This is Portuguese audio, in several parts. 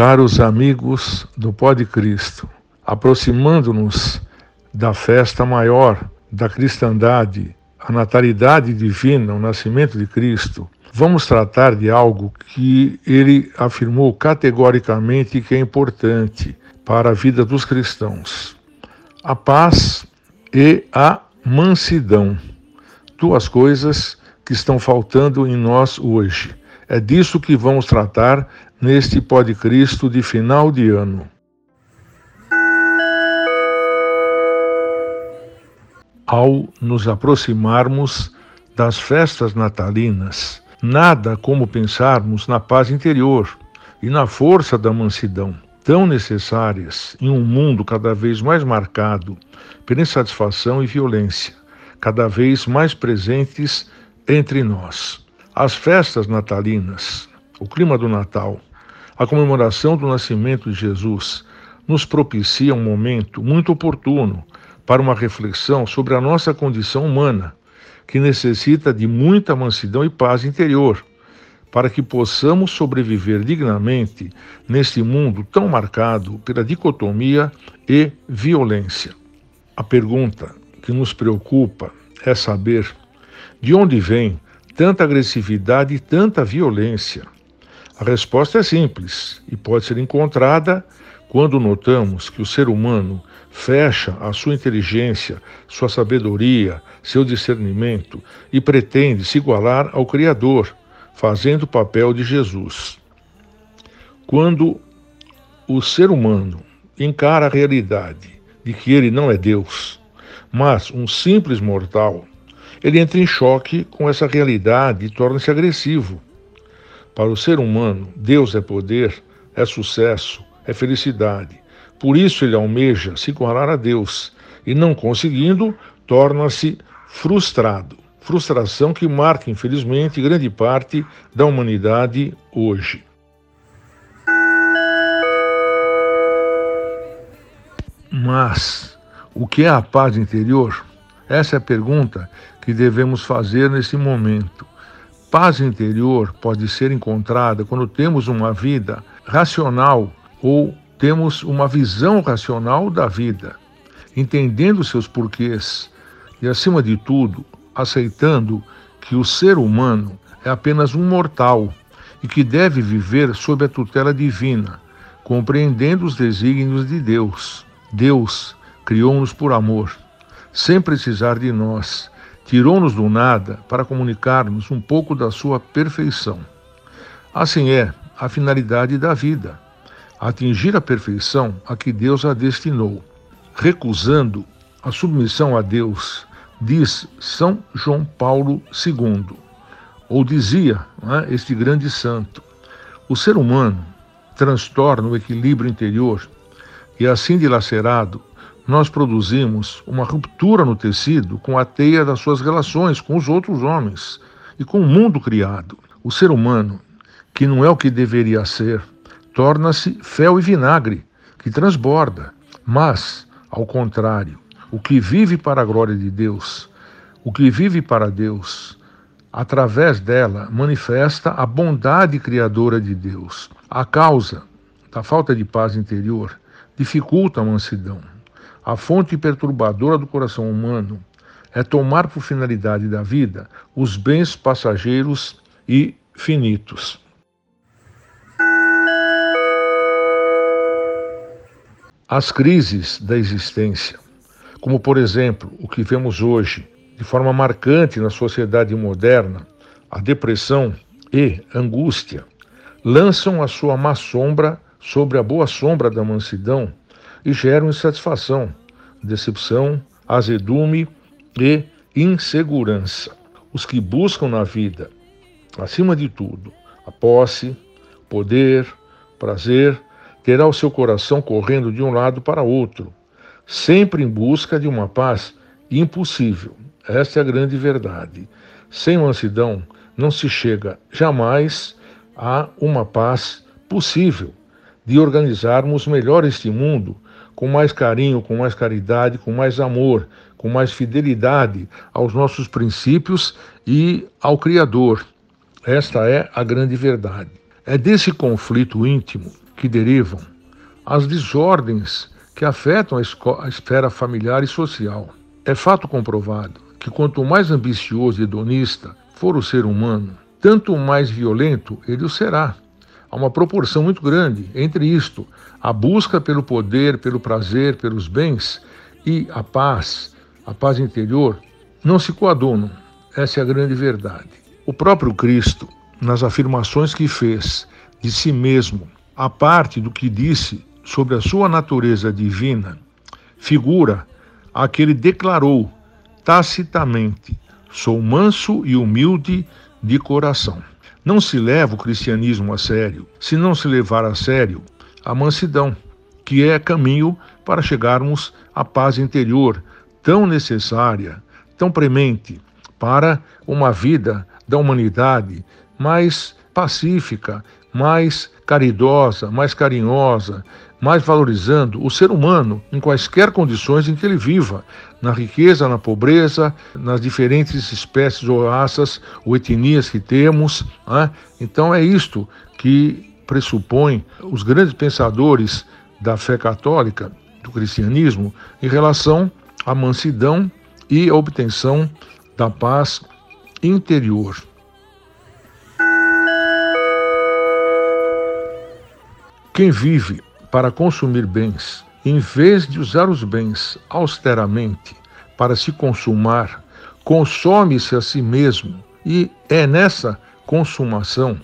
Caros amigos do Pó de Cristo, aproximando-nos da festa maior da cristandade, a natalidade divina, o nascimento de Cristo, vamos tratar de algo que ele afirmou categoricamente que é importante para a vida dos cristãos: a paz e a mansidão. Duas coisas que estão faltando em nós hoje. É disso que vamos tratar neste Pode Cristo de final de ano. Ao nos aproximarmos das festas natalinas, nada como pensarmos na paz interior e na força da mansidão, tão necessárias em um mundo cada vez mais marcado pela insatisfação e violência, cada vez mais presentes entre nós. As festas natalinas, o clima do Natal, a comemoração do nascimento de Jesus nos propicia um momento muito oportuno para uma reflexão sobre a nossa condição humana, que necessita de muita mansidão e paz interior, para que possamos sobreviver dignamente neste mundo tão marcado pela dicotomia e violência. A pergunta que nos preocupa é saber de onde vem tanta agressividade e tanta violência. A resposta é simples e pode ser encontrada quando notamos que o ser humano fecha a sua inteligência, sua sabedoria, seu discernimento e pretende se igualar ao Criador, fazendo o papel de Jesus. Quando o ser humano encara a realidade de que ele não é Deus, mas um simples mortal, ele entra em choque com essa realidade e torna-se agressivo para o ser humano, Deus é poder, é sucesso, é felicidade. Por isso ele almeja se igualar a Deus e, não conseguindo, torna-se frustrado. Frustração que marca, infelizmente, grande parte da humanidade hoje. Mas o que é a paz interior? Essa é a pergunta que devemos fazer nesse momento. Paz interior pode ser encontrada quando temos uma vida racional ou temos uma visão racional da vida, entendendo seus porquês e, acima de tudo, aceitando que o ser humano é apenas um mortal e que deve viver sob a tutela divina, compreendendo os desígnios de Deus. Deus criou-nos por amor, sem precisar de nós tirou-nos do nada para comunicar-nos um pouco da sua perfeição. Assim é a finalidade da vida, atingir a perfeição a que Deus a destinou. Recusando a submissão a Deus, diz São João Paulo II, ou dizia é, este grande santo: o ser humano transtorna o equilíbrio interior e, assim dilacerado, nós produzimos uma ruptura no tecido com a teia das suas relações com os outros homens e com o mundo criado. O ser humano, que não é o que deveria ser, torna-se fel e vinagre, que transborda. Mas, ao contrário, o que vive para a glória de Deus, o que vive para Deus, através dela manifesta a bondade criadora de Deus. A causa da falta de paz interior dificulta a mansidão. A fonte perturbadora do coração humano é tomar por finalidade da vida os bens passageiros e finitos. As crises da existência, como por exemplo o que vemos hoje de forma marcante na sociedade moderna, a depressão e angústia, lançam a sua má sombra sobre a boa sombra da mansidão e geram insatisfação, decepção, azedume e insegurança. Os que buscam na vida, acima de tudo, a posse, poder, prazer, terá o seu coração correndo de um lado para outro, sempre em busca de uma paz impossível. Esta é a grande verdade. Sem mansidão não se chega jamais a uma paz possível de organizarmos melhor este mundo com mais carinho, com mais caridade, com mais amor, com mais fidelidade aos nossos princípios e ao Criador. Esta é a grande verdade. É desse conflito íntimo que derivam, as desordens que afetam a, a esfera familiar e social. É fato comprovado que quanto mais ambicioso e hedonista for o ser humano, tanto mais violento ele o será. Há uma proporção muito grande entre isto, a busca pelo poder, pelo prazer, pelos bens e a paz, a paz interior, não se coadunam. Essa é a grande verdade. O próprio Cristo, nas afirmações que fez de si mesmo, a parte do que disse sobre a sua natureza divina, figura a que ele declarou tacitamente: sou manso e humilde de coração. Não se leva o cristianismo a sério se não se levar a sério a mansidão, que é caminho para chegarmos à paz interior tão necessária, tão premente para uma vida da humanidade mais pacífica, mais caridosa, mais carinhosa, mais valorizando o ser humano em quaisquer condições em que ele viva, na riqueza, na pobreza, nas diferentes espécies ou raças ou etnias que temos. Né? Então é isto que pressupõe os grandes pensadores da fé católica, do cristianismo, em relação à mansidão e à obtenção da paz interior. Quem vive para consumir bens, em vez de usar os bens austeramente para se consumar, consome-se a si mesmo e é nessa consumação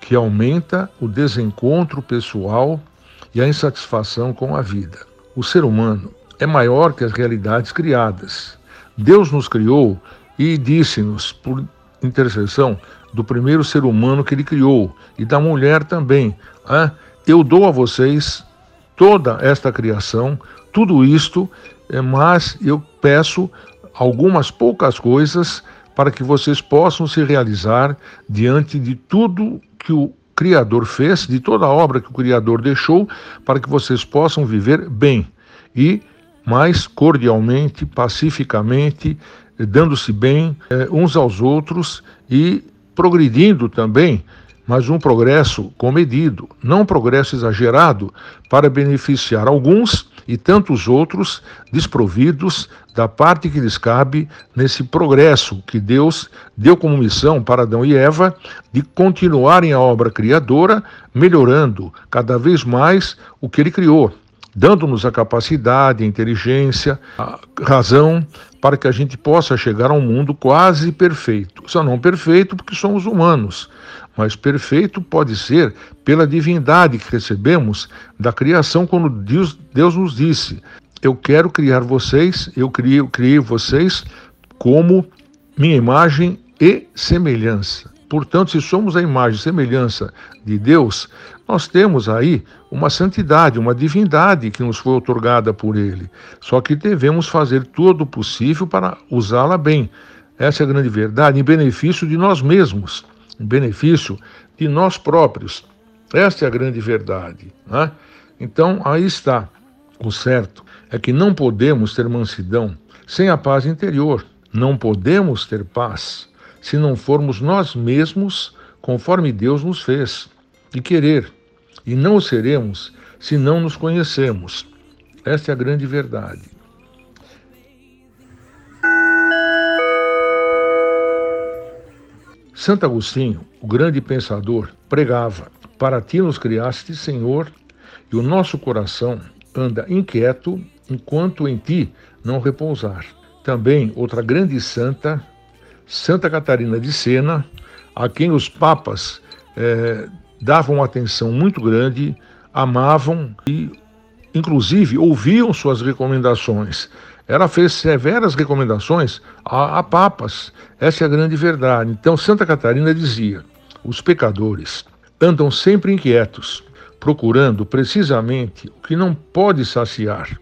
que aumenta o desencontro pessoal e a insatisfação com a vida. O ser humano é maior que as realidades criadas. Deus nos criou e disse-nos, por intercessão do primeiro ser humano que ele criou e da mulher também, ah, eu dou a vocês toda esta criação, tudo isto, eh, mas eu peço algumas poucas coisas para que vocês possam se realizar diante de tudo que o Criador fez, de toda a obra que o Criador deixou, para que vocês possam viver bem e mais cordialmente, pacificamente, dando-se bem eh, uns aos outros e progredindo também mas um progresso comedido, não um progresso exagerado para beneficiar alguns e tantos outros desprovidos da parte que lhes cabe nesse progresso que Deus deu como missão para Adão e Eva de continuarem a obra criadora, melhorando cada vez mais o que ele criou, dando-nos a capacidade, a inteligência, a razão para que a gente possa chegar a um mundo quase perfeito. Só não perfeito porque somos humanos, mas perfeito pode ser pela divindade que recebemos da criação, quando Deus, Deus nos disse: Eu quero criar vocês, eu criei, eu criei vocês como minha imagem e semelhança. Portanto, se somos a imagem e semelhança de Deus, nós temos aí uma santidade, uma divindade que nos foi otorgada por Ele. Só que devemos fazer todo o possível para usá-la bem. Essa é a grande verdade, em benefício de nós mesmos em benefício de nós próprios. Esta é a grande verdade. Né? Então, aí está. O certo é que não podemos ter mansidão sem a paz interior. Não podemos ter paz se não formos nós mesmos conforme Deus nos fez e querer. E não o seremos se não nos conhecemos. Esta é a grande verdade. Santo Agostinho, o grande pensador, pregava: Para ti nos criaste, Senhor, e o nosso coração anda inquieto enquanto em ti não repousar. Também outra grande santa, Santa Catarina de Sena, a quem os papas eh, davam atenção muito grande, amavam e, inclusive, ouviam suas recomendações. Ela fez severas recomendações a, a papas. Essa é a grande verdade. Então, Santa Catarina dizia: os pecadores andam sempre inquietos, procurando precisamente o que não pode saciar,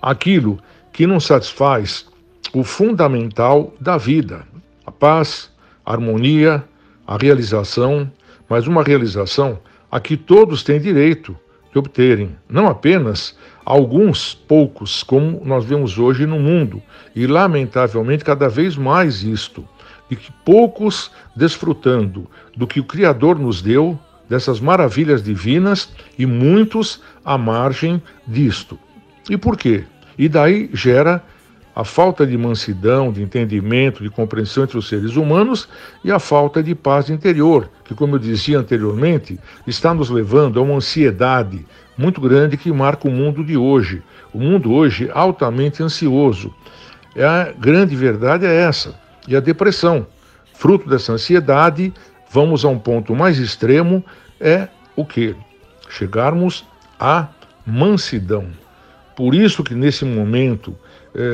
aquilo que não satisfaz o fundamental da vida, a paz, a harmonia, a realização, mas uma realização a que todos têm direito de obterem, não apenas alguns poucos, como nós vemos hoje no mundo, e lamentavelmente cada vez mais isto, e que poucos desfrutando do que o Criador nos deu, dessas maravilhas divinas e muitos à margem disto. E por quê? E daí gera a falta de mansidão, de entendimento, de compreensão entre os seres humanos e a falta de paz interior, que, como eu dizia anteriormente, está nos levando a uma ansiedade muito grande que marca o mundo de hoje. O mundo hoje altamente ansioso. A grande verdade é essa. E a depressão, fruto dessa ansiedade, vamos a um ponto mais extremo, é o que? Chegarmos à mansidão. Por isso que nesse momento é,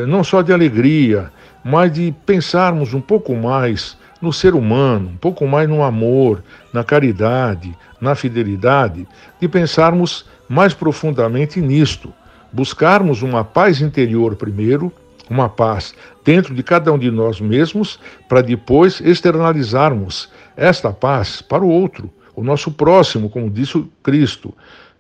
não só de alegria, mas de pensarmos um pouco mais no ser humano, um pouco mais no amor, na caridade, na fidelidade, de pensarmos mais profundamente nisto, buscarmos uma paz interior primeiro, uma paz dentro de cada um de nós mesmos, para depois externalizarmos esta paz para o outro, o nosso próximo, como disse Cristo.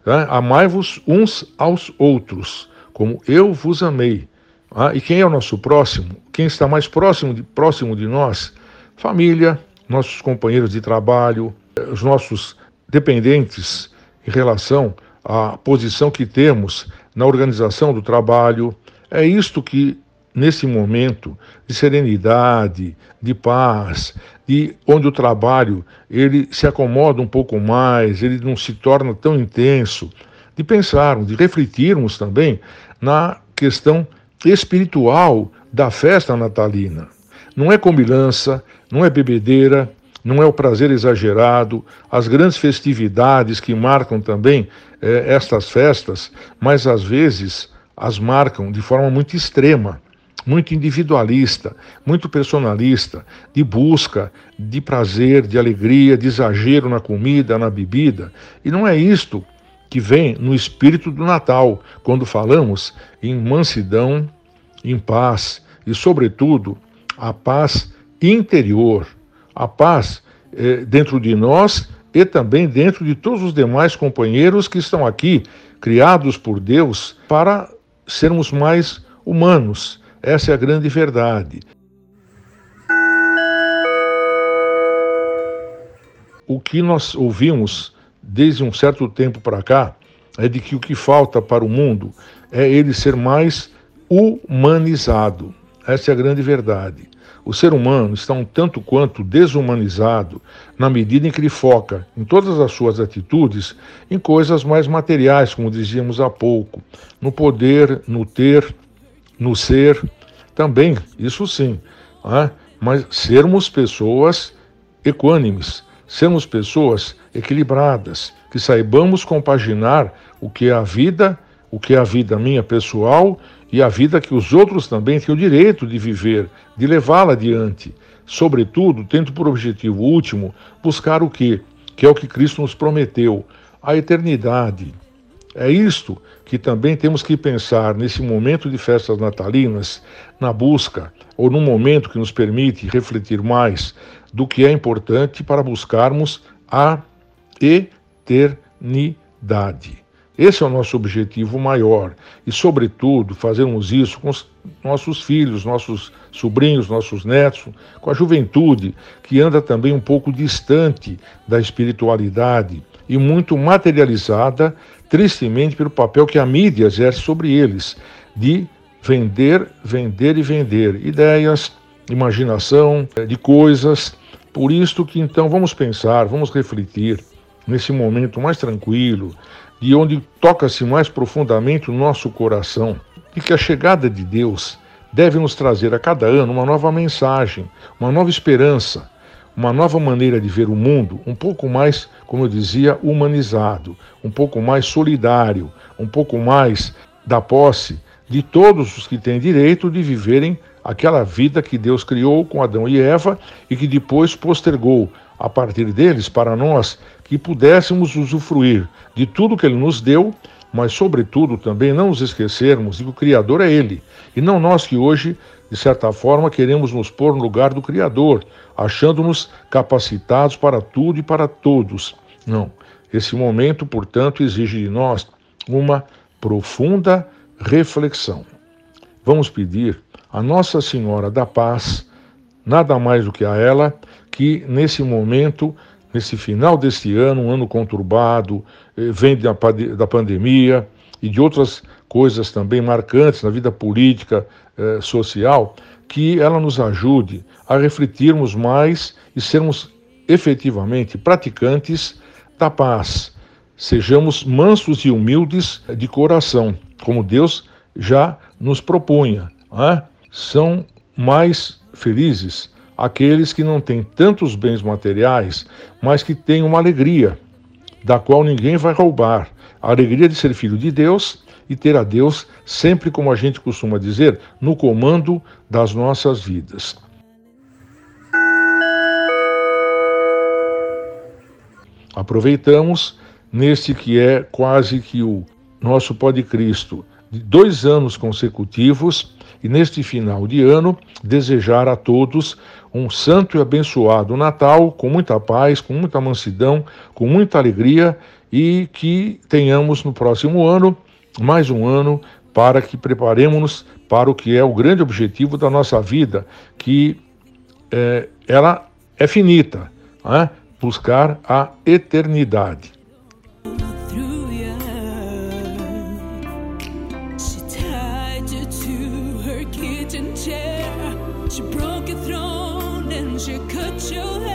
Né? Amai-vos uns aos outros, como eu vos amei. Ah, e quem é o nosso próximo? Quem está mais próximo de, próximo de nós? Família, nossos companheiros de trabalho, os nossos dependentes em relação à posição que temos na organização do trabalho. É isto que, nesse momento de serenidade, de paz, de onde o trabalho ele se acomoda um pouco mais, ele não se torna tão intenso, de pensarmos, de refletirmos também na questão espiritual da festa natalina. Não é comilança, não é bebedeira, não é o prazer exagerado, as grandes festividades que marcam também eh, estas festas, mas às vezes as marcam de forma muito extrema, muito individualista, muito personalista, de busca de prazer, de alegria, de exagero na comida, na bebida. E não é isto que vem no espírito do Natal, quando falamos em mansidão, em paz e, sobretudo, a paz interior, a paz eh, dentro de nós e também dentro de todos os demais companheiros que estão aqui, criados por Deus, para sermos mais humanos. Essa é a grande verdade. O que nós ouvimos desde um certo tempo para cá, é de que o que falta para o mundo é ele ser mais humanizado. Essa é a grande verdade. O ser humano está um tanto quanto desumanizado na medida em que ele foca em todas as suas atitudes em coisas mais materiais, como dizíamos há pouco, no poder, no ter, no ser, também, isso sim, né? mas sermos pessoas equânimes, sermos pessoas equilibradas, que saibamos compaginar o que é a vida, o que é a vida minha pessoal e a vida que os outros também têm o direito de viver, de levá-la adiante. Sobretudo, tendo por objetivo último buscar o que? Que é o que Cristo nos prometeu, a eternidade. É isto que também temos que pensar nesse momento de festas natalinas, na busca, ou num momento que nos permite refletir mais do que é importante para buscarmos a eternidade. Esse é o nosso objetivo maior. E, sobretudo, fazermos isso com os nossos filhos, nossos sobrinhos, nossos netos, com a juventude que anda também um pouco distante da espiritualidade e muito materializada, tristemente, pelo papel que a mídia exerce sobre eles, de vender, vender e vender ideias, imaginação de coisas. Por isto que então vamos pensar, vamos refletir nesse momento mais tranquilo, de onde toca-se mais profundamente o nosso coração, e que a chegada de Deus deve nos trazer a cada ano uma nova mensagem, uma nova esperança, uma nova maneira de ver o mundo, um pouco mais, como eu dizia, humanizado, um pouco mais solidário, um pouco mais da posse de todos os que têm direito de viverem aquela vida que Deus criou com Adão e Eva e que depois postergou a partir deles para nós que pudéssemos usufruir de tudo que Ele nos deu, mas, sobretudo, também não nos esquecermos de que o Criador é Ele, e não nós que hoje, de certa forma, queremos nos pôr no lugar do Criador, achando-nos capacitados para tudo e para todos. Não. Esse momento, portanto, exige de nós uma profunda reflexão. Vamos pedir a Nossa Senhora da Paz, nada mais do que a ela, que nesse momento nesse final deste ano, um ano conturbado, eh, vem da, pandemia e de outras coisas também marcantes na vida política, eh, social, que ela nos ajude a refletirmos mais e sermos efetivamente praticantes da paz. Sejamos mansos e humildes de coração, como Deus já nos propunha. É? São mais felizes aqueles que não têm tantos bens materiais, mas que têm uma alegria, da qual ninguém vai roubar. A alegria de ser filho de Deus e ter a Deus sempre, como a gente costuma dizer, no comando das nossas vidas. Aproveitamos neste que é quase que o nosso Pode Cristo de dois anos consecutivos e neste final de ano desejar a todos um santo e abençoado Natal com muita paz, com muita mansidão, com muita alegria e que tenhamos no próximo ano mais um ano para que preparemos-nos para o que é o grande objetivo da nossa vida, que é, ela é finita, né? buscar a eternidade. She broke your throne and she cut your hair.